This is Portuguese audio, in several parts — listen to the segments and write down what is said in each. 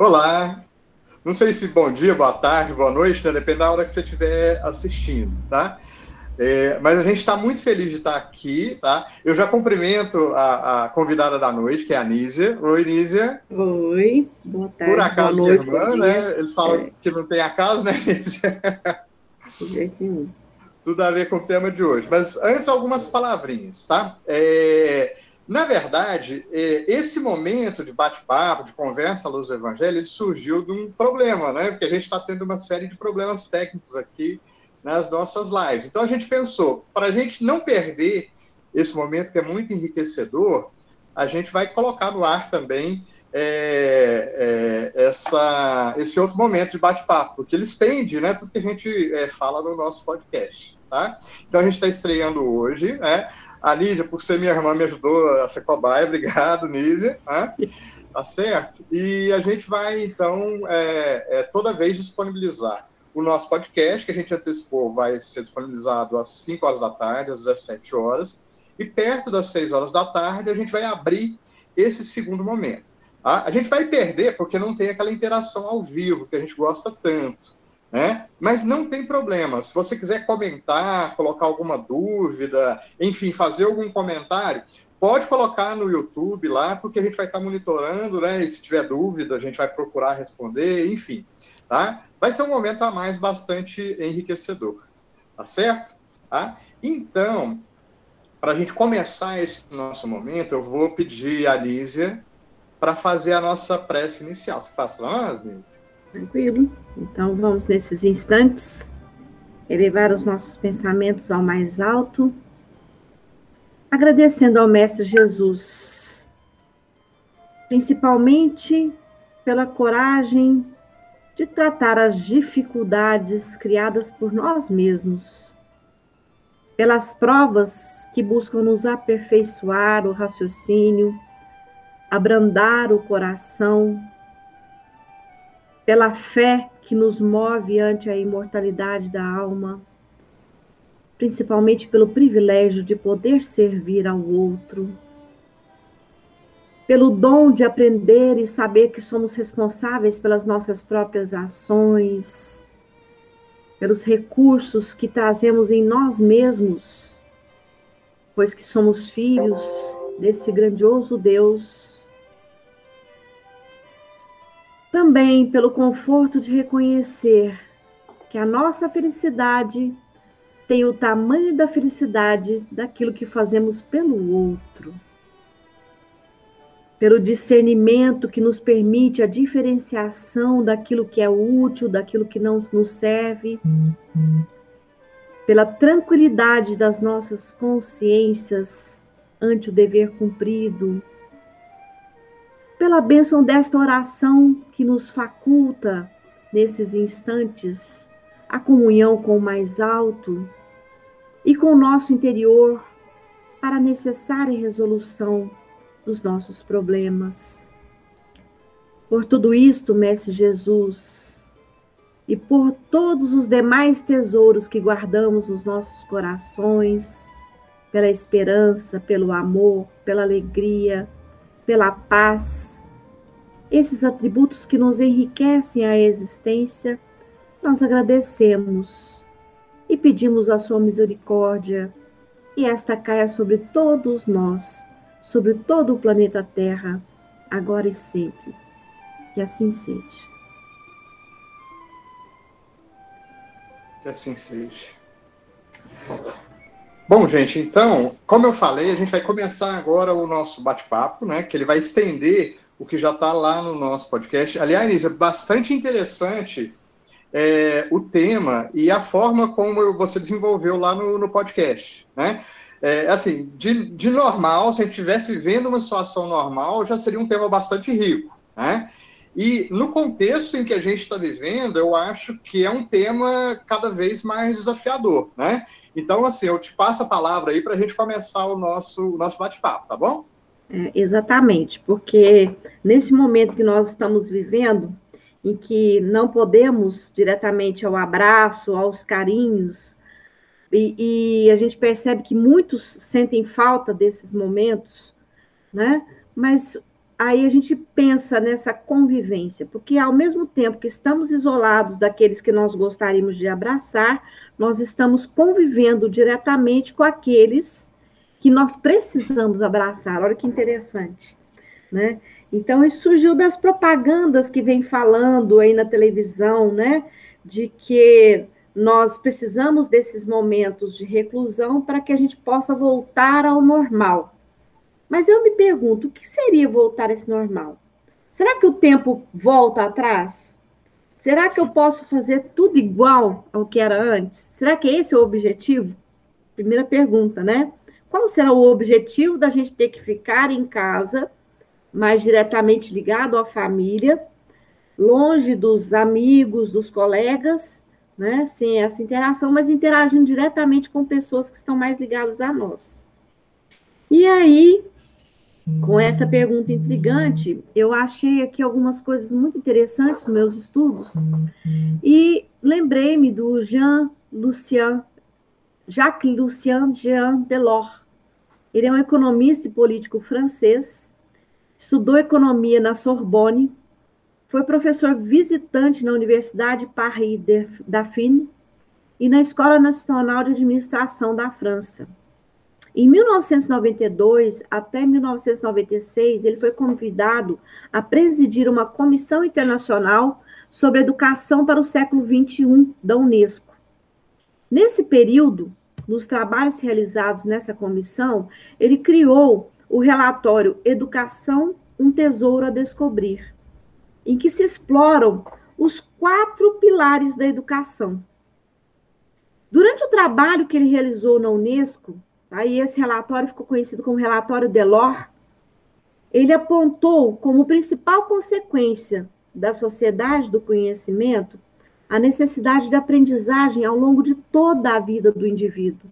Olá. Não sei se bom dia, boa tarde, boa noite, né? depende da hora que você estiver assistindo, tá? É, mas a gente está muito feliz de estar aqui, tá? Eu já cumprimento a, a, convidada da noite, que é a Nízia. Oi, Nízia. Oi, boa tarde. Por acaso, boa noite, irmã, né? Eles falam é. que não tem acaso, né, Nízia? Tudo a ver com o tema de hoje. Mas antes, algumas palavrinhas, tá? É, na verdade, é, esse momento de bate-papo, de conversa à luz do Evangelho, surgiu de um problema, né? Porque a gente está tendo uma série de problemas técnicos aqui nas nossas lives. Então a gente pensou, para a gente não perder esse momento que é muito enriquecedor, a gente vai colocar no ar também é, é, essa, esse outro momento de bate-papo, porque ele estende né, tudo que a gente é, fala no nosso podcast. Tá? Então a gente está estreando hoje. Né? A Nízia, por ser minha irmã, me ajudou a ser cobaia. Obrigado, Nízia. Né? Tá certo? E a gente vai, então, é, é, toda vez disponibilizar o nosso podcast, que a gente antecipou, vai ser disponibilizado às 5 horas da tarde, às 17 horas. E perto das 6 horas da tarde, a gente vai abrir esse segundo momento. Tá? A gente vai perder porque não tem aquela interação ao vivo que a gente gosta tanto. Né? Mas não tem problema. Se você quiser comentar, colocar alguma dúvida, enfim, fazer algum comentário, pode colocar no YouTube lá, porque a gente vai estar monitorando, né? E se tiver dúvida, a gente vai procurar responder, enfim. Tá? Vai ser um momento a mais bastante enriquecedor, tá certo? Tá? Então, para a gente começar esse nosso momento, eu vou pedir a Lízia para fazer a nossa prece inicial. Você faz para nós? Tranquilo. Então, vamos nesses instantes elevar os nossos pensamentos ao mais alto, agradecendo ao Mestre Jesus, principalmente pela coragem de tratar as dificuldades criadas por nós mesmos, pelas provas que buscam nos aperfeiçoar o raciocínio, abrandar o coração, pela fé que nos move ante a imortalidade da alma, principalmente pelo privilégio de poder servir ao outro pelo dom de aprender e saber que somos responsáveis pelas nossas próprias ações, pelos recursos que trazemos em nós mesmos, pois que somos filhos desse grandioso Deus. Também pelo conforto de reconhecer que a nossa felicidade tem o tamanho da felicidade daquilo que fazemos pelo outro. Pelo discernimento que nos permite a diferenciação daquilo que é útil, daquilo que não nos serve, pela tranquilidade das nossas consciências ante o dever cumprido, pela bênção desta oração que nos faculta, nesses instantes, a comunhão com o mais alto e com o nosso interior para a necessária resolução dos nossos problemas. Por tudo isto, Mestre Jesus, e por todos os demais tesouros que guardamos nos nossos corações, pela esperança, pelo amor, pela alegria, pela paz, esses atributos que nos enriquecem a existência, nós agradecemos e pedimos a sua misericórdia, e esta caia sobre todos nós sobre todo o planeta Terra, agora e sempre. Que assim seja. Que assim seja. Bom, gente, então, como eu falei, a gente vai começar agora o nosso bate-papo, né? Que ele vai estender o que já está lá no nosso podcast. Aliás, é bastante interessante é, o tema e a forma como você desenvolveu lá no, no podcast, né? É, assim, de, de normal, se a gente estivesse vivendo uma situação normal, já seria um tema bastante rico, né? E no contexto em que a gente está vivendo, eu acho que é um tema cada vez mais desafiador, né? Então, assim, eu te passo a palavra aí para a gente começar o nosso, o nosso bate-papo, tá bom? É, exatamente, porque nesse momento que nós estamos vivendo, em que não podemos diretamente ao abraço, aos carinhos, e, e, a gente percebe que muitos sentem falta desses momentos, né? Mas aí a gente pensa nessa convivência, porque ao mesmo tempo que estamos isolados daqueles que nós gostaríamos de abraçar, nós estamos convivendo diretamente com aqueles que nós precisamos abraçar. Olha que interessante, né? Então, isso surgiu das propagandas que vem falando aí na televisão, né? De que nós precisamos desses momentos de reclusão para que a gente possa voltar ao normal. Mas eu me pergunto, o que seria voltar a esse normal? Será que o tempo volta atrás? Será que eu posso fazer tudo igual ao que era antes? Será que esse é o objetivo? Primeira pergunta, né? Qual será o objetivo da gente ter que ficar em casa, mais diretamente ligado à família, longe dos amigos, dos colegas, né? Sem essa interação, mas interagindo diretamente com pessoas que estão mais ligadas a nós. E aí, com essa pergunta intrigante, eu achei aqui algumas coisas muito interessantes nos meus estudos e lembrei-me do Jean Lucien, Jacques Lucien Jean Delors. Ele é um economista e político francês, estudou economia na Sorbonne, foi professor visitante na Universidade Paris Dauphine e na Escola Nacional de Administração da França. Em 1992 até 1996, ele foi convidado a presidir uma comissão internacional sobre educação para o século XXI da Unesco. Nesse período, nos trabalhos realizados nessa comissão, ele criou o relatório Educação, um Tesouro a Descobrir, em que se exploram os quatro pilares da educação. Durante o trabalho que ele realizou na Unesco, Aí esse relatório ficou conhecido como relatório Delors. Ele apontou como principal consequência da sociedade do conhecimento a necessidade de aprendizagem ao longo de toda a vida do indivíduo,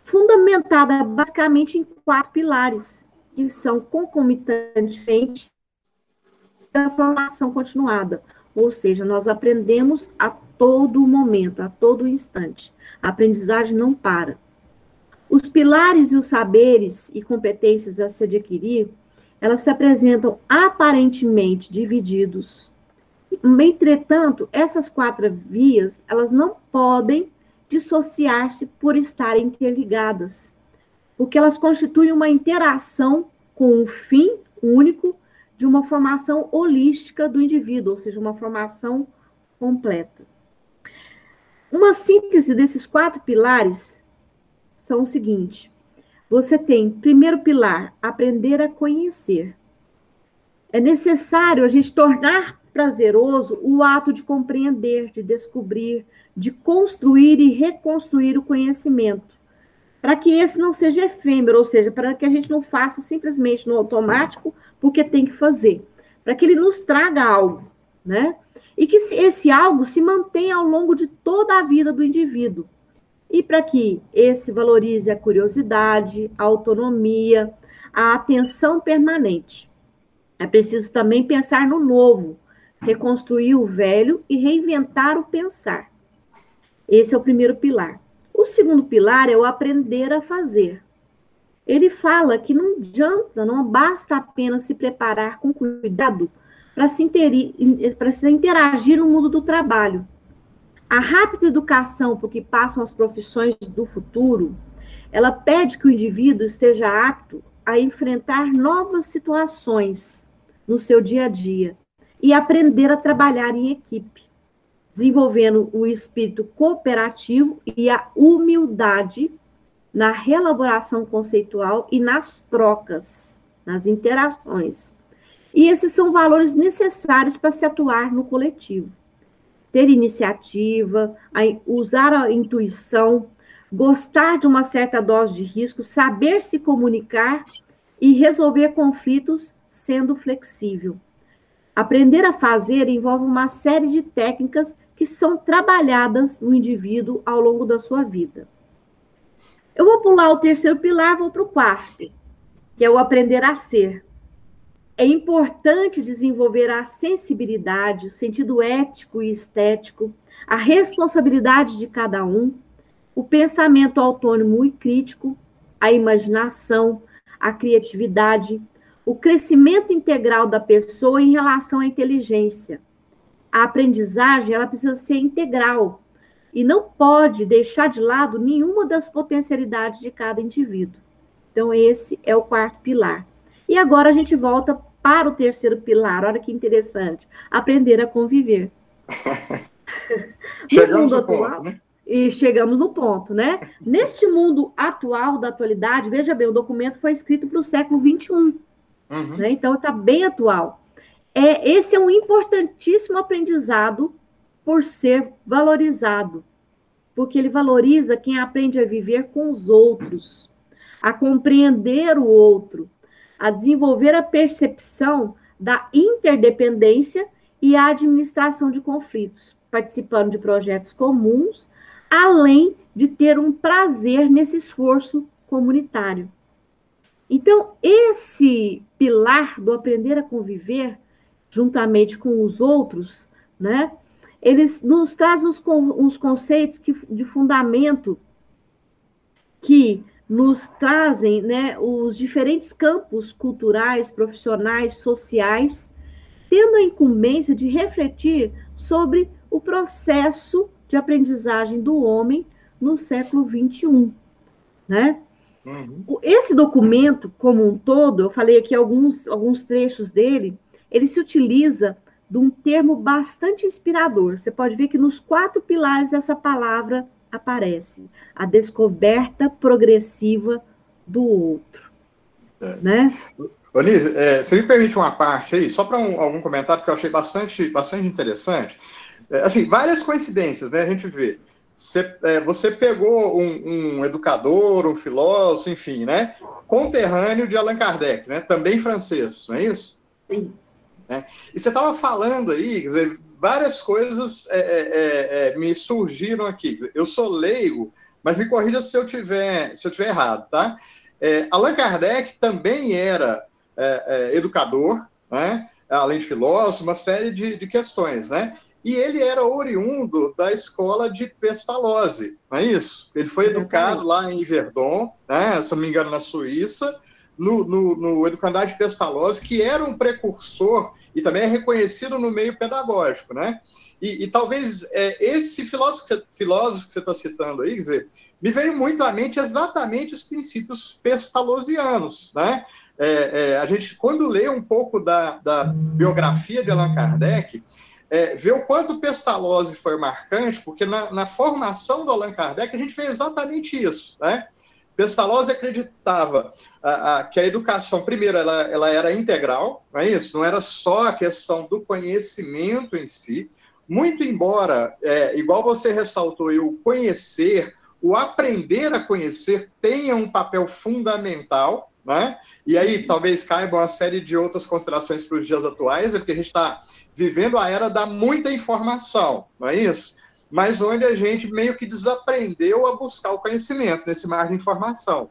fundamentada basicamente em quatro pilares, que são concomitantemente da formação continuada, ou seja, nós aprendemos a todo momento, a todo instante. A aprendizagem não para. Os pilares e os saberes e competências a se adquirir, elas se apresentam aparentemente divididos. Entretanto, essas quatro vias, elas não podem dissociar-se por estarem interligadas, porque elas constituem uma interação com o fim único de uma formação holística do indivíduo, ou seja, uma formação completa. Uma síntese desses quatro pilares são o seguinte: você tem, primeiro pilar, aprender a conhecer. É necessário a gente tornar prazeroso o ato de compreender, de descobrir, de construir e reconstruir o conhecimento. Para que esse não seja efêmero, ou seja, para que a gente não faça simplesmente no automático porque tem que fazer. Para que ele nos traga algo, né? E que esse algo se mantenha ao longo de toda a vida do indivíduo. E para que esse valorize a curiosidade, a autonomia, a atenção permanente. É preciso também pensar no novo, reconstruir o velho e reinventar o pensar. Esse é o primeiro pilar. O segundo pilar é o aprender a fazer. Ele fala que não adianta, não basta apenas se preparar com cuidado para se, se interagir no mundo do trabalho a rápida educação por que passam as profissões do futuro, ela pede que o indivíduo esteja apto a enfrentar novas situações no seu dia a dia e aprender a trabalhar em equipe, desenvolvendo o espírito cooperativo e a humildade na reelaboração conceitual e nas trocas, nas interações. E esses são valores necessários para se atuar no coletivo ter iniciativa, usar a intuição, gostar de uma certa dose de risco, saber se comunicar e resolver conflitos sendo flexível. Aprender a fazer envolve uma série de técnicas que são trabalhadas no indivíduo ao longo da sua vida. Eu vou pular o terceiro pilar, vou para o quarto, que é o aprender a ser. É importante desenvolver a sensibilidade, o sentido ético e estético, a responsabilidade de cada um, o pensamento autônomo e crítico, a imaginação, a criatividade, o crescimento integral da pessoa em relação à inteligência. A aprendizagem, ela precisa ser integral e não pode deixar de lado nenhuma das potencialidades de cada indivíduo. Então, esse é o quarto pilar. E agora a gente volta para o terceiro pilar. Olha que interessante. Aprender a conviver. chegamos no atual, ponto, né? E chegamos no ponto, né? Neste mundo atual, da atualidade, veja bem, o documento foi escrito para o século XXI. Uhum. Né? Então, está bem atual. É, esse é um importantíssimo aprendizado por ser valorizado, porque ele valoriza quem aprende a viver com os outros, a compreender o outro, a desenvolver a percepção da interdependência e a administração de conflitos, participando de projetos comuns, além de ter um prazer nesse esforço comunitário. Então, esse pilar do aprender a conviver juntamente com os outros, né? Eles nos traz uns, conceitos que, de fundamento que nos trazem né, os diferentes campos culturais, profissionais, sociais, tendo a incumbência de refletir sobre o processo de aprendizagem do homem no século XXI. Né? Uhum. Esse documento, como um todo, eu falei aqui alguns, alguns trechos dele, ele se utiliza de um termo bastante inspirador. Você pode ver que nos quatro pilares essa palavra aparece a descoberta progressiva do outro. É. Né? Onise, é, você me permite uma parte aí, só para um, algum comentário, que eu achei bastante, bastante interessante. É, assim, várias coincidências, né? A gente vê. Você, é, você pegou um, um, educador, um filósofo, enfim, né? Conterrâneo de Allan Kardec, né? Também francês, não é isso? Sim. É. E você estava falando aí, quer dizer, várias coisas é, é, é, é, me surgiram aqui. Eu sou leigo, mas me corrija se eu tiver, se eu tiver errado, tá? É, Allan Kardec também era é, educador, né? além de filósofo, uma série de, de questões, né? E ele era oriundo da escola de Pestalozzi, não é isso? Ele foi educado lá em Verdon, né, se não me engano, na Suíça, no, no, no Educandário de Pestalozzi, que era um precursor e também é reconhecido no meio pedagógico, né? E, e talvez é, esse filósofo que, você, está citando aí, dizer, me veio muito à mente exatamente os princípios pestalozzianos, né? É, é, a gente, quando lê um pouco da, da biografia de Allan Kardec, é, vê o quanto Pestalozzi foi marcante, porque na, na, formação do Allan Kardec a gente fez exatamente isso, né? Pestalozzi acreditava que a educação, primeiro, ela, ela era integral, não é isso? Não era só a questão do conhecimento em si, muito embora, é, igual você ressaltou, o conhecer, o aprender a conhecer tenha um papel fundamental, né? E aí talvez caiba uma série de outras considerações para os dias atuais, é porque a gente está vivendo a era da muita informação, não é isso? Mas onde a gente meio que desaprendeu a buscar o conhecimento nesse mar de informação.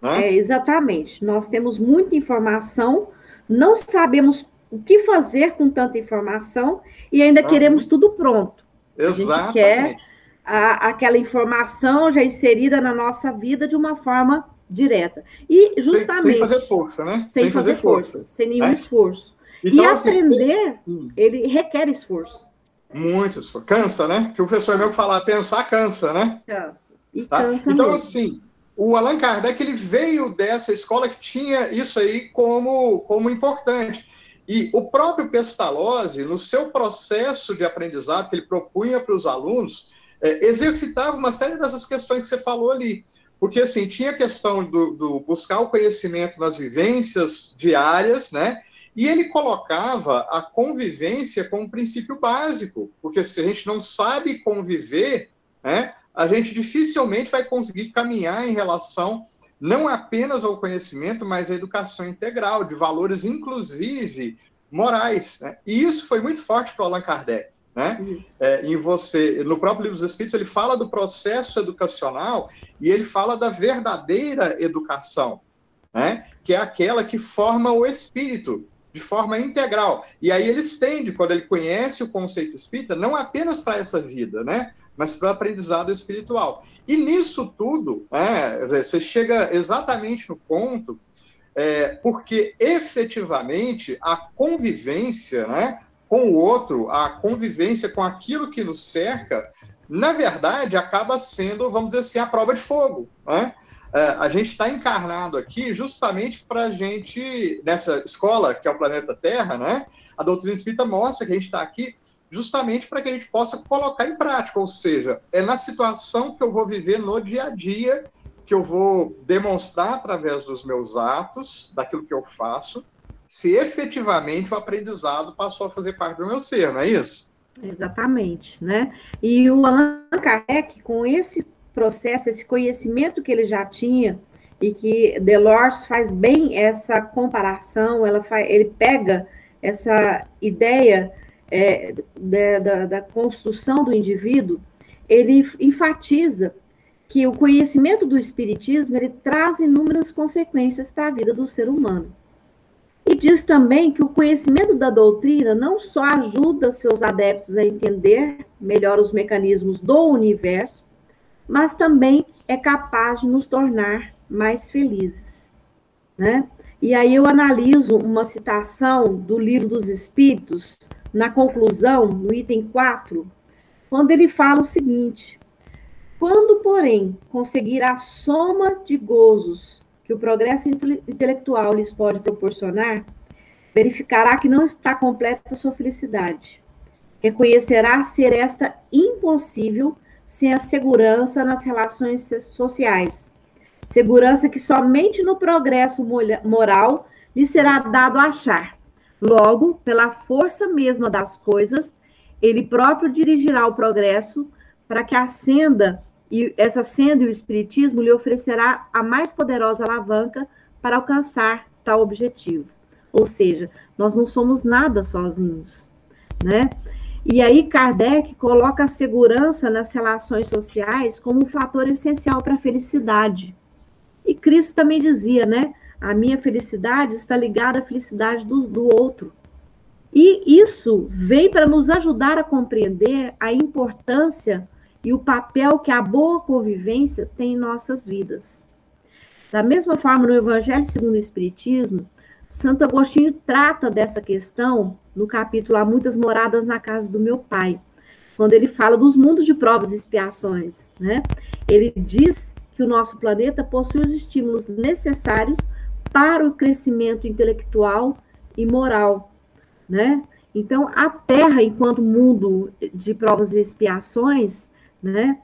Né? É, exatamente. Nós temos muita informação, não sabemos o que fazer com tanta informação e ainda queremos tudo pronto. Exatamente. A gente quer a, aquela informação já inserida na nossa vida de uma forma direta. E justamente. Sem, sem fazer força, né? Sem, sem fazer, fazer força, força, sem nenhum né? esforço. Então, e assim, aprender, hum. ele requer esforço. Muito esforço. Cansa, né? Que o professor meu falar, pensar cansa, né? Cansa. E tá? cansa então, mesmo. assim, o Allan Kardec ele veio dessa escola que tinha isso aí como, como importante. E o próprio Pestalozzi, no seu processo de aprendizado que ele propunha para os alunos, é, exercitava uma série dessas questões que você falou ali. Porque, assim, tinha a questão do, do buscar o conhecimento nas vivências diárias, né? E ele colocava a convivência como um princípio básico, porque se a gente não sabe conviver, né, a gente dificilmente vai conseguir caminhar em relação não apenas ao conhecimento, mas à educação integral, de valores, inclusive morais. Né? E isso foi muito forte para Allan Kardec. Né? É, em você, no próprio livro dos Espíritos, ele fala do processo educacional e ele fala da verdadeira educação, né? que é aquela que forma o espírito, de forma integral. E aí ele estende, quando ele conhece o conceito espírita, não apenas para essa vida, né? mas para o aprendizado espiritual. E nisso tudo, é, você chega exatamente no ponto é, porque efetivamente a convivência né, com o outro, a convivência com aquilo que nos cerca, na verdade, acaba sendo, vamos dizer assim, a prova de fogo. Né? É, a gente está encarnado aqui justamente para a gente, nessa escola que é o planeta Terra, né? A doutrina espírita mostra que a gente está aqui justamente para que a gente possa colocar em prática, ou seja, é na situação que eu vou viver no dia a dia que eu vou demonstrar através dos meus atos, daquilo que eu faço, se efetivamente o aprendizado passou a fazer parte do meu ser, não é isso? Exatamente, né? E o Allan Kardec, com esse processo, esse conhecimento que ele já tinha, e que Delors faz bem essa comparação, ela faz, ele pega essa ideia é, da, da, da construção do indivíduo, ele enfatiza que o conhecimento do espiritismo ele traz inúmeras consequências para a vida do ser humano. E diz também que o conhecimento da doutrina não só ajuda seus adeptos a entender melhor os mecanismos do universo, mas também é capaz de nos tornar mais felizes, né? E aí eu analiso uma citação do Livro dos Espíritos, na conclusão, no item 4, quando ele fala o seguinte: quando, porém, conseguir a soma de gozos que o progresso intelectual lhes pode proporcionar, verificará que não está completa sua felicidade. Reconhecerá ser esta impossível sem a segurança nas relações sociais. Segurança que somente no progresso moral lhe será dado achar. Logo, pela força mesma das coisas, ele próprio dirigirá o progresso para que ascenda, e essa senda e o espiritismo lhe oferecerá a mais poderosa alavanca para alcançar tal objetivo. Ou seja, nós não somos nada sozinhos, né? E aí Kardec coloca a segurança nas relações sociais como um fator essencial para a felicidade. E Cristo também dizia, né? A minha felicidade está ligada à felicidade do, do outro. E isso vem para nos ajudar a compreender a importância e o papel que a boa convivência tem em nossas vidas. Da mesma forma, no Evangelho segundo o Espiritismo, Santo Agostinho trata dessa questão no capítulo Há Muitas Moradas na Casa do Meu Pai, quando ele fala dos mundos de provas e expiações. Né? Ele diz que o nosso planeta possui os estímulos necessários para o crescimento intelectual e moral, né? Então, a Terra, enquanto mundo de provas e expiações, né?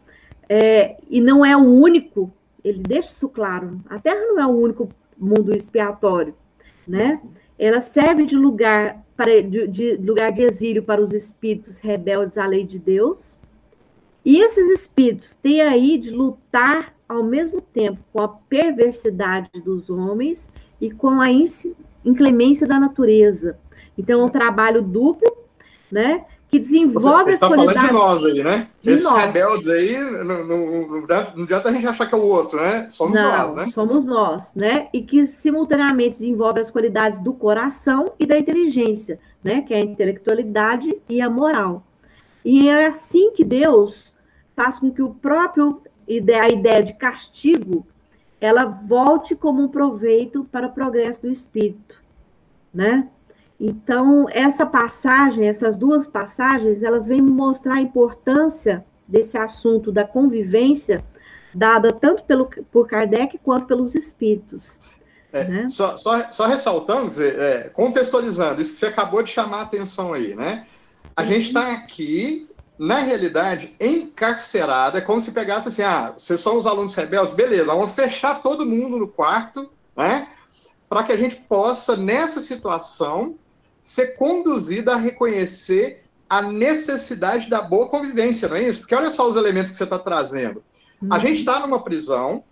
É, e não é o único, ele deixa isso claro, a Terra não é o único mundo expiatório, né? Ela serve de lugar para de, de lugar de exílio para os espíritos rebeldes à lei de Deus. E esses espíritos têm aí de lutar ao mesmo tempo com a perversidade dos homens e com a inclemência da natureza. Então, é um trabalho duplo, né? Que desenvolve Você as tá qualidades... falando de nós aí, né? De Esses nós. rebeldes aí, não, não, não, adianta a gente achar que é o outro, né? Somos não, nós, né? somos nós, né? E que simultaneamente desenvolve as qualidades do coração e da inteligência, né? Que é a intelectualidade e a moral. E é assim que Deus faz com que o próprio a ideia de castigo ela volte como um proveito para o progresso do espírito, né? Então, essa passagem, essas duas passagens, elas vêm mostrar a importância desse assunto da convivência, dada tanto pelo, por Kardec quanto pelos espíritos. É, né? só, só, só, ressaltando, dizer, é, contextualizando, isso que você acabou de chamar a atenção aí, né? A uhum. gente está aqui na realidade, encarcerada, é como se pegasse assim: ah, vocês são os alunos rebeldes, beleza, vamos fechar todo mundo no quarto, né? Para que a gente possa, nessa situação, ser conduzida a reconhecer a necessidade da boa convivência, não é isso? Porque olha só os elementos que você está trazendo. A uhum. gente está numa prisão,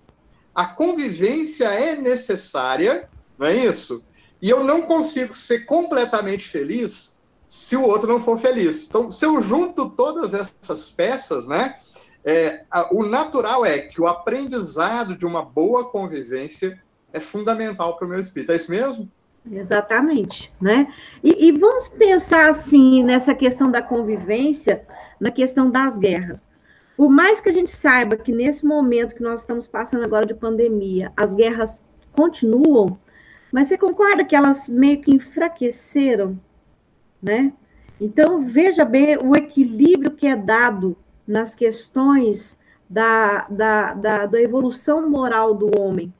a convivência é necessária, não é isso? E eu não consigo ser completamente feliz se o outro não for feliz. Então, se eu junto todas essas peças, né, é, a, o natural é que o aprendizado de uma boa convivência é fundamental para o meu espírito. É isso mesmo? Exatamente, né? E, e, vamos pensar assim nessa questão da convivência, na questão das guerras. Por mais que a gente saiba que nesse momento que nós estamos passando agora de pandemia, as guerras continuam, Mas você concorda que elas meio que enfraqueceram, né? Então, veja bem o equilíbrio que é dado nas questões da, da, da, da evolução moral do homem,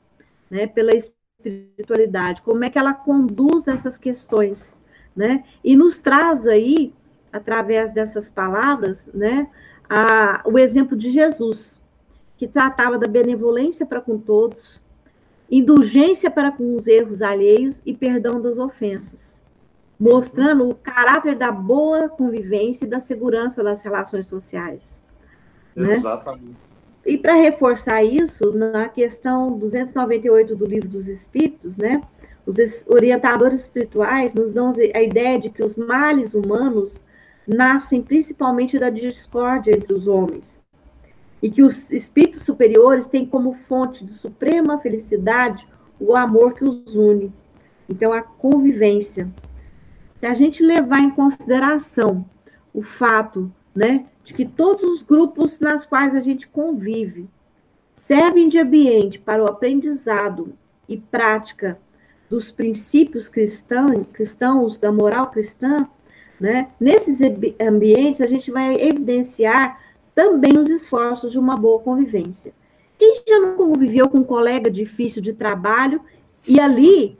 né? Pela espiritualidade, como é que ela conduz essas questões, né? E nos traz aí, através dessas palavras, né? A, o exemplo de Jesus, que tratava da benevolência para com todos, indulgência para com os erros alheios e perdão das ofensas, mostrando o caráter da boa convivência e da segurança das relações sociais. Né? E para reforçar isso, na questão 298 do Livro dos Espíritos, né, os orientadores espirituais nos dão a ideia de que os males humanos nascem principalmente da discórdia entre os homens, e que os espíritos superiores têm como fonte de suprema felicidade o amor que os une. Então, a convivência. Se a gente levar em consideração o fato né, de que todos os grupos nas quais a gente convive servem de ambiente para o aprendizado e prática dos princípios cristãos, da moral cristã, né, nesses ambientes a gente vai evidenciar também os esforços de uma boa convivência. Quem já não conviveu com um colega difícil de trabalho e ali,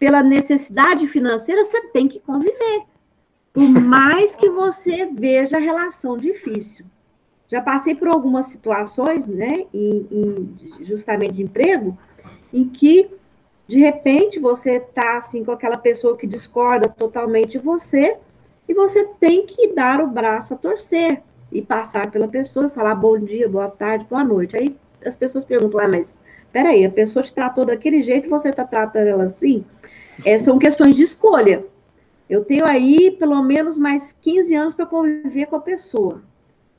pela necessidade financeira, você tem que conviver. Por mais que você veja a relação difícil. Já passei por algumas situações, né, em, em justamente de emprego, em que de repente você está assim com aquela pessoa que discorda totalmente de você e você tem que dar o braço a torcer e passar pela pessoa e falar bom dia, boa tarde, boa noite. Aí as pessoas perguntam, ah, mas peraí, a pessoa te tratou daquele jeito você está tratando ela assim? É, são questões de escolha. Eu tenho aí pelo menos mais 15 anos para conviver com a pessoa.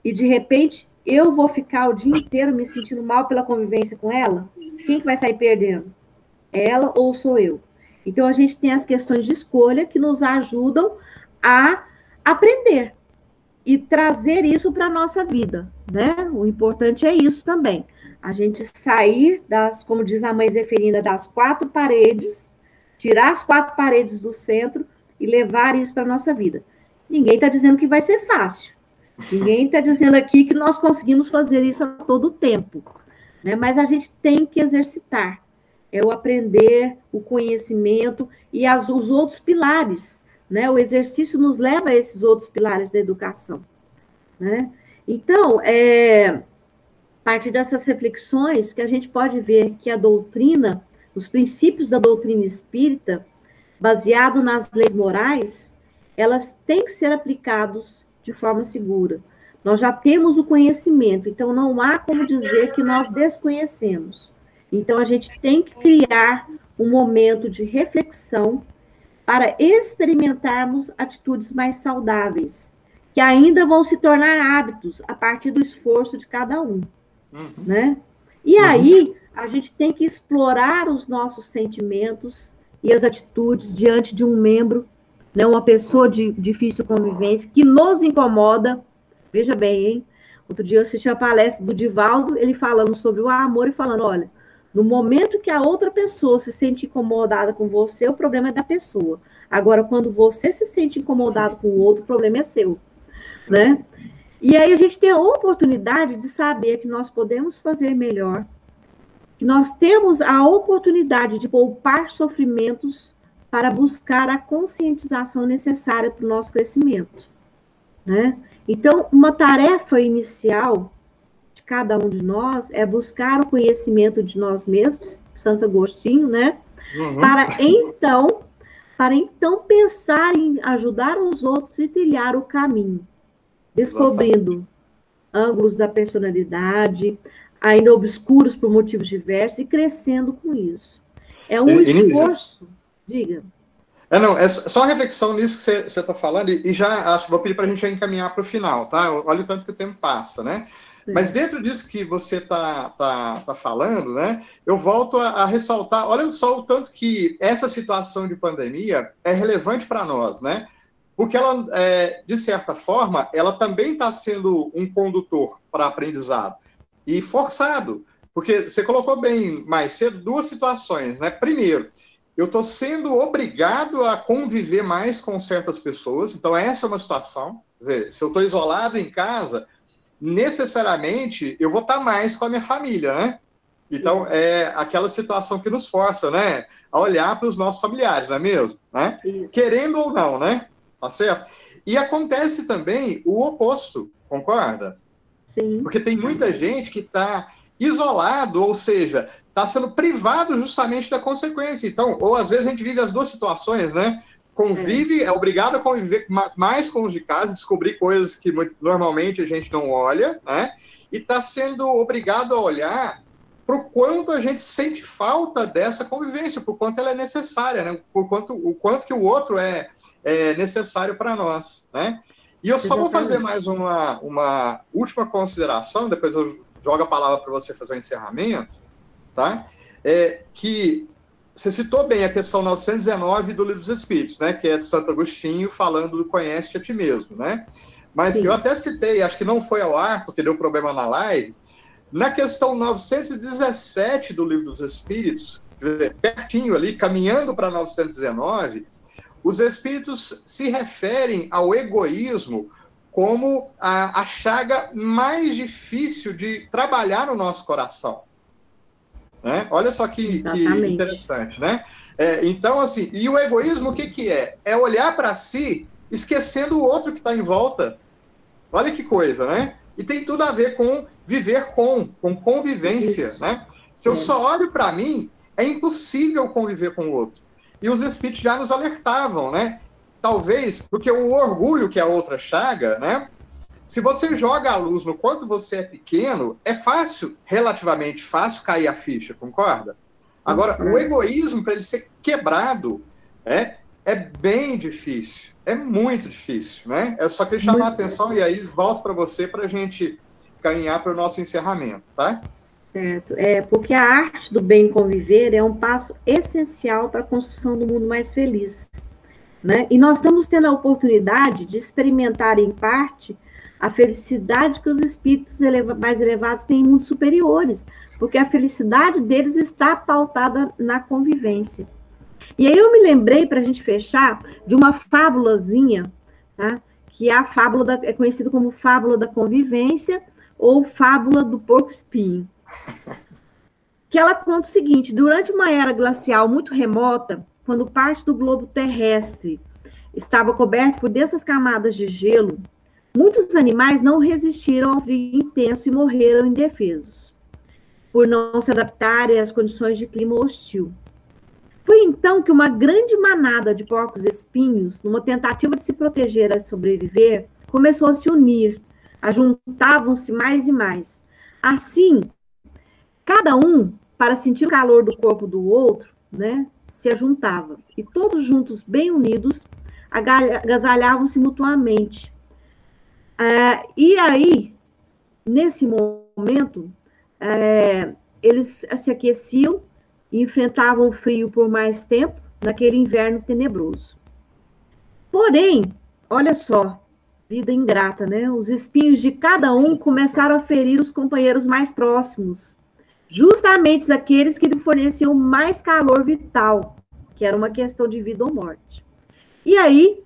E de repente eu vou ficar o dia inteiro me sentindo mal pela convivência com ela? Quem que vai sair perdendo? Ela ou sou eu? Então a gente tem as questões de escolha que nos ajudam a aprender e trazer isso para a nossa vida, né? O importante é isso também. A gente sair das, como diz a mãe Zeferina, das quatro paredes, tirar as quatro paredes do centro e levar isso para a nossa vida. Ninguém está dizendo que vai ser fácil. Ninguém está dizendo aqui que nós conseguimos fazer isso a todo tempo. Né? Mas a gente tem que exercitar. É o aprender, o conhecimento e as, os outros pilares né? O exercício nos leva a esses outros pilares da educação. Né? Então, é, a partir dessas reflexões que a gente pode ver que a doutrina, os princípios da doutrina espírita, baseado nas leis morais, elas têm que ser aplicados de forma segura. Nós já temos o conhecimento, então não há como dizer que nós desconhecemos. Então a gente tem que criar um momento de reflexão para experimentarmos atitudes mais saudáveis, que ainda vão se tornar hábitos a partir do esforço de cada um, uhum. né? E uhum. aí a gente tem que explorar os nossos sentimentos e as atitudes diante de um membro, né, uma pessoa de difícil convivência que nos incomoda. Veja bem, hein? Outro dia eu assisti a palestra do Divaldo, ele falando sobre o amor e falando, olha, no momento que a outra pessoa se sente incomodada com você, o problema é da pessoa. Agora, quando você se sente incomodado com o outro, o problema é seu, né? E aí a gente tem a oportunidade de saber que nós podemos fazer melhor, que nós temos a oportunidade de poupar sofrimentos para buscar a conscientização necessária para o nosso crescimento, né? Então, uma tarefa inicial cada um de nós é buscar o conhecimento de nós mesmos, Santo Agostinho, né? Uhum. Para então, para então pensar em ajudar os outros e trilhar o caminho, descobrindo ângulos da personalidade, ainda obscuros por motivos diversos e crescendo com isso. É um esforço. Diga. É, não, é só uma reflexão nisso que você está falando, e já acho, vou pedir para a gente já encaminhar para o final, tá? Olha o tanto que o tempo passa, né? Mas dentro disso que você está tá, tá falando, né, eu volto a, a, ressaltar, olha só o tanto que essa situação de pandemia é relevante para nós, né? Porque ela, é, de certa forma, ela também está sendo um condutor para aprendizado e forçado, porque você colocou bem mais cedo duas situações, né? Primeiro, eu estou sendo obrigado a conviver mais com certas pessoas, então essa é uma situação. Quer dizer, se eu estou isolado em casa, necessariamente eu vou estar tá mais com a minha família, né? Então, é aquela situação que nos força, né? A olhar para os nossos familiares, não é mesmo? Né? Querendo ou não, né? Tá certo? E acontece também o oposto, concorda? Sim. Porque tem muita gente que está isolado, ou seja, está sendo privado justamente da consequência. Então, ou às vezes a gente vive as duas situações, né? Convive, é, é obrigado a conviver mais com os de casa, descobrir coisas que muito, normalmente a gente não olha, né? E está sendo obrigado a olhar para o quanto a gente sente falta dessa convivência, por quanto ela é necessária, né? Por quanto o quanto que o outro é, é necessário para nós, né? E eu só vou fazer mais uma, uma última consideração, depois eu jogo a palavra para você fazer o encerramento, tá? É que você citou bem a questão 919 do Livro dos Espíritos, né? Que é de Santo Agostinho falando do conhece a ti mesmo, né? Mas Sim. eu até citei, acho que não foi ao ar, porque deu problema na live, na questão 917 do Livro dos Espíritos, pertinho ali, caminhando para 919, os espíritos se referem ao egoísmo como a, a, chaga mais difícil de trabalhar no nosso coração. Né? Olha só que, que interessante, né? É, então, assim, e o egoísmo o que, que é? É olhar para si esquecendo o outro que está em volta. Olha que coisa, né? E tem tudo a ver com viver com, com convivência, Isso. né? Se eu é. só olho para mim, é impossível conviver com o outro. E os espíritos já nos alertavam, né? Talvez, porque o orgulho, que é outra chaga, né? Se você joga a luz no quanto você é pequeno, é fácil, relativamente fácil, cair a ficha, concorda? Agora, uhum. o egoísmo, para ele ser quebrado, é, é bem difícil. É muito difícil, né? Eu só queria chamar a atenção e aí volto para você para a gente caminhar para o nosso encerramento, tá? Certo. É, porque a arte do bem conviver é um passo essencial para a construção do mundo mais feliz. Né? E nós estamos tendo a oportunidade de experimentar, em parte, a felicidade que os espíritos eleva mais elevados têm em mundos superiores, porque a felicidade deles está pautada na convivência. E aí eu me lembrei, para a gente fechar, de uma fábulazinha, tá? que é a fábula da, é conhecida como fábula da convivência ou fábula do porco espinho. Que ela conta o seguinte: durante uma era glacial muito remota, quando parte do globo terrestre estava coberto por dessas camadas de gelo, muitos animais não resistiram ao frio intenso e morreram indefesos, por não se adaptarem às condições de clima hostil. Foi então que uma grande manada de porcos espinhos, numa tentativa de se proteger e sobreviver, começou a se unir, ajuntavam-se mais e mais. Assim, cada um, para sentir o calor do corpo do outro, né, se ajuntava. E todos juntos, bem unidos, agasalhavam-se mutuamente. É, e aí, nesse momento, é, eles se aqueciam e enfrentavam o frio por mais tempo naquele inverno tenebroso. Porém, olha só, vida ingrata, né? Os espinhos de cada um começaram a ferir os companheiros mais próximos, justamente aqueles que lhe forneciam mais calor vital, que era uma questão de vida ou morte. E aí,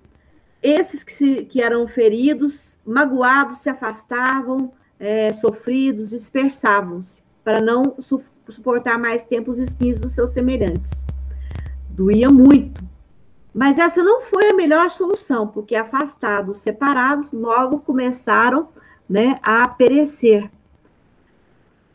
esses que, se, que eram feridos, magoados, se afastavam, é, sofridos, dispersavam-se para não su suportar mais tempo os espinhos dos seus semelhantes. Doía muito. Mas essa não foi a melhor solução, porque afastados, separados, logo começaram né, a perecer.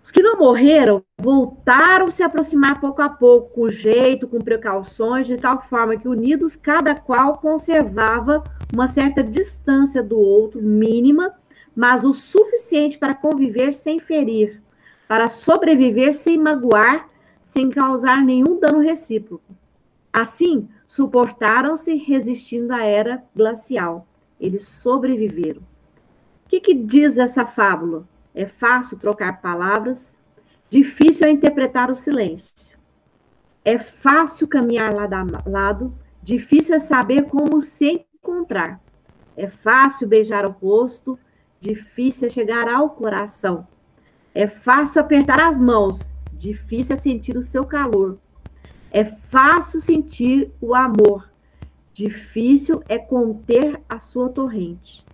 Os que não morreram voltaram a se aproximar pouco a pouco, com jeito, com precauções, de tal forma que, unidos, cada qual conservava uma certa distância do outro, mínima, mas o suficiente para conviver sem ferir, para sobreviver sem magoar, sem causar nenhum dano recíproco. Assim, suportaram-se resistindo à era glacial. Eles sobreviveram. O que, que diz essa fábula? É fácil trocar palavras, difícil é interpretar o silêncio. É fácil caminhar lado a lado, difícil é saber como se encontrar. É fácil beijar o rosto, difícil é chegar ao coração. É fácil apertar as mãos, difícil é sentir o seu calor. É fácil sentir o amor, difícil é conter a sua torrente.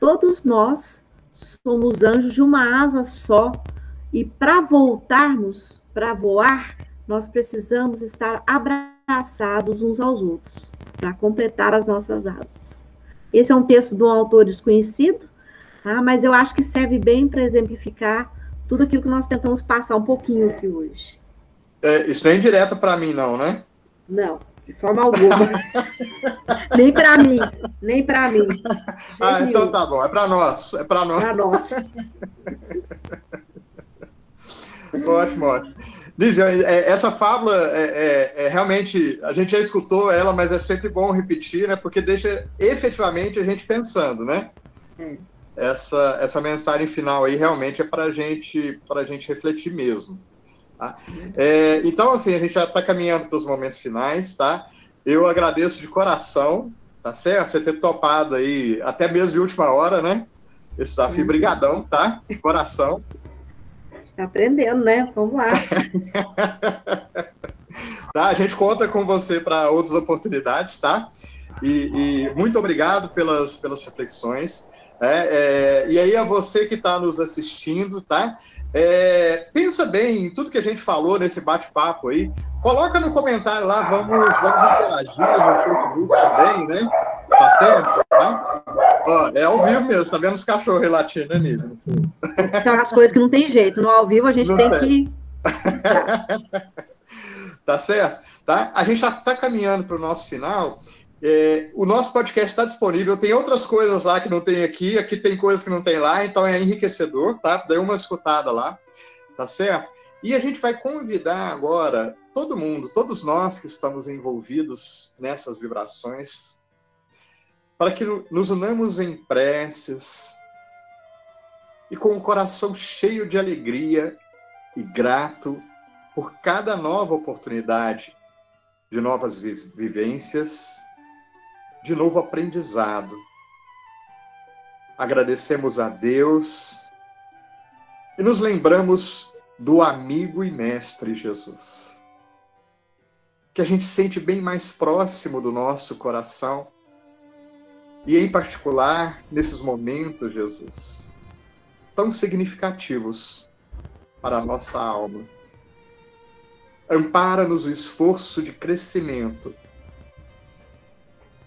Todos nós somos anjos de uma asa só, e para voltarmos, para voar, nós precisamos estar abraçados uns aos outros, para completar as nossas asas. Esse é um texto de um autor desconhecido, tá? mas eu acho que serve bem para exemplificar tudo aquilo que nós tentamos passar um pouquinho aqui hoje. É, isso não é indireto para mim, não, né? Não, de forma alguma. nem para mim, nem para mim. Ah, então tá bom, é para nós, é para nós. Para nós. ótimo, ótimo. Lízia, é, essa fábula é, é, é, realmente, a gente já escutou ela, mas é sempre bom repetir, né? Porque deixa efetivamente a gente pensando, né? É. Essa, essa mensagem final aí realmente é para gente, a gente refletir mesmo. Tá? É, então, assim, a gente já está caminhando para os momentos finais, tá? Eu agradeço de coração, tá certo? Você ter topado aí, até mesmo de última hora, né? Esse desafio, uhum. brigadão, tá? De coração. Tá aprendendo, né? Vamos lá. tá, a gente conta com você para outras oportunidades, tá? E, e, muito obrigado pelas, pelas reflexões. É, é, e aí a você que está nos assistindo, tá? É, pensa bem em tudo que a gente falou nesse bate-papo aí. Coloca no comentário lá, vamos, vamos interagir no Facebook também, né? Tá certo? Tá? Ó, é ao vivo mesmo, tá vendo os cachorros latindo, né, Nívia? São as coisas que não tem jeito. No ao vivo a gente tem, tem que. tá certo? Tá? A gente já está caminhando para o nosso final. É, o nosso podcast está disponível, tem outras coisas lá que não tem aqui, aqui tem coisas que não tem lá, então é enriquecedor, tá? Dê uma escutada lá, tá certo? E a gente vai convidar agora todo mundo, todos nós que estamos envolvidos nessas vibrações, para que nos unamos em preces e com o coração cheio de alegria e grato por cada nova oportunidade de novas vivências de novo aprendizado. Agradecemos a Deus e nos lembramos do amigo e mestre Jesus, que a gente sente bem mais próximo do nosso coração e, em particular, nesses momentos, Jesus, tão significativos para a nossa alma. Ampara-nos o esforço de crescimento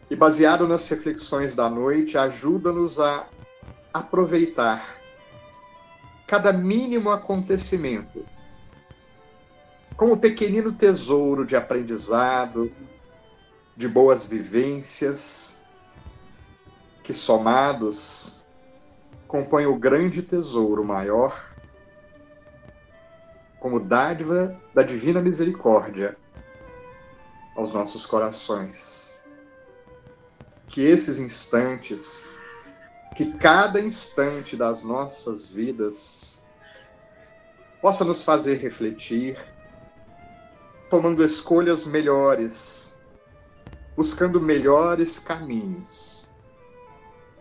e baseado nas reflexões da noite, ajuda-nos a aproveitar cada mínimo acontecimento como pequenino tesouro de aprendizado, de boas vivências, que somados compõem o grande tesouro maior, como dádiva da divina misericórdia aos nossos corações que esses instantes, que cada instante das nossas vidas possa nos fazer refletir, tomando escolhas melhores, buscando melhores caminhos,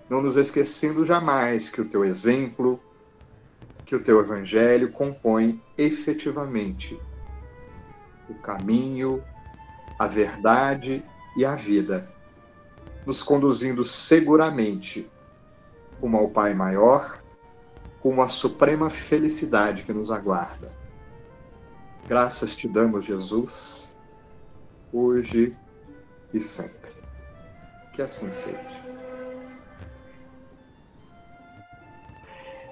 não nos esquecendo jamais que o teu exemplo, que o teu evangelho compõe efetivamente o caminho, a verdade e a vida nos conduzindo seguramente rumo ao Pai maior, com a suprema felicidade que nos aguarda. Graças te damos, Jesus, hoje e sempre. Que assim seja.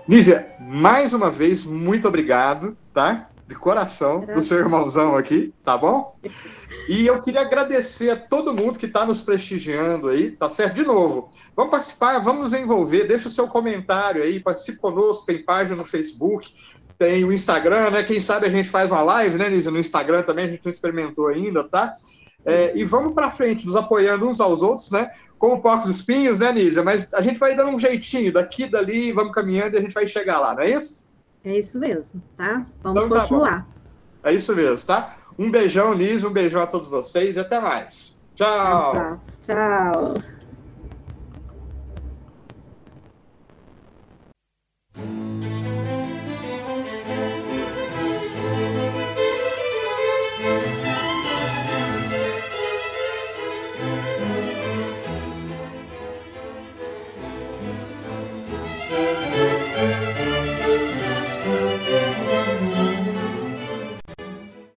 Nízia, mais uma vez, muito obrigado, tá? De coração, do seu irmãozão aqui, tá bom? E eu queria agradecer a todo mundo que está nos prestigiando aí, tá certo? De novo, vamos participar, vamos nos envolver, deixa o seu comentário aí, participe conosco, tem página no Facebook, tem o Instagram, né? Quem sabe a gente faz uma live, né, Nízia? No Instagram também, a gente não experimentou ainda, tá? É, e vamos para frente, nos apoiando uns aos outros, né? Como porcos espinhos, né, Nízia? Mas a gente vai dando um jeitinho daqui, dali, vamos caminhando e a gente vai chegar lá, não é isso? É isso mesmo, tá? Vamos então, tá continuar. Tá é isso mesmo, tá? Um beijão, Liz, um beijão a todos vocês e até mais. Tchau. Tchau.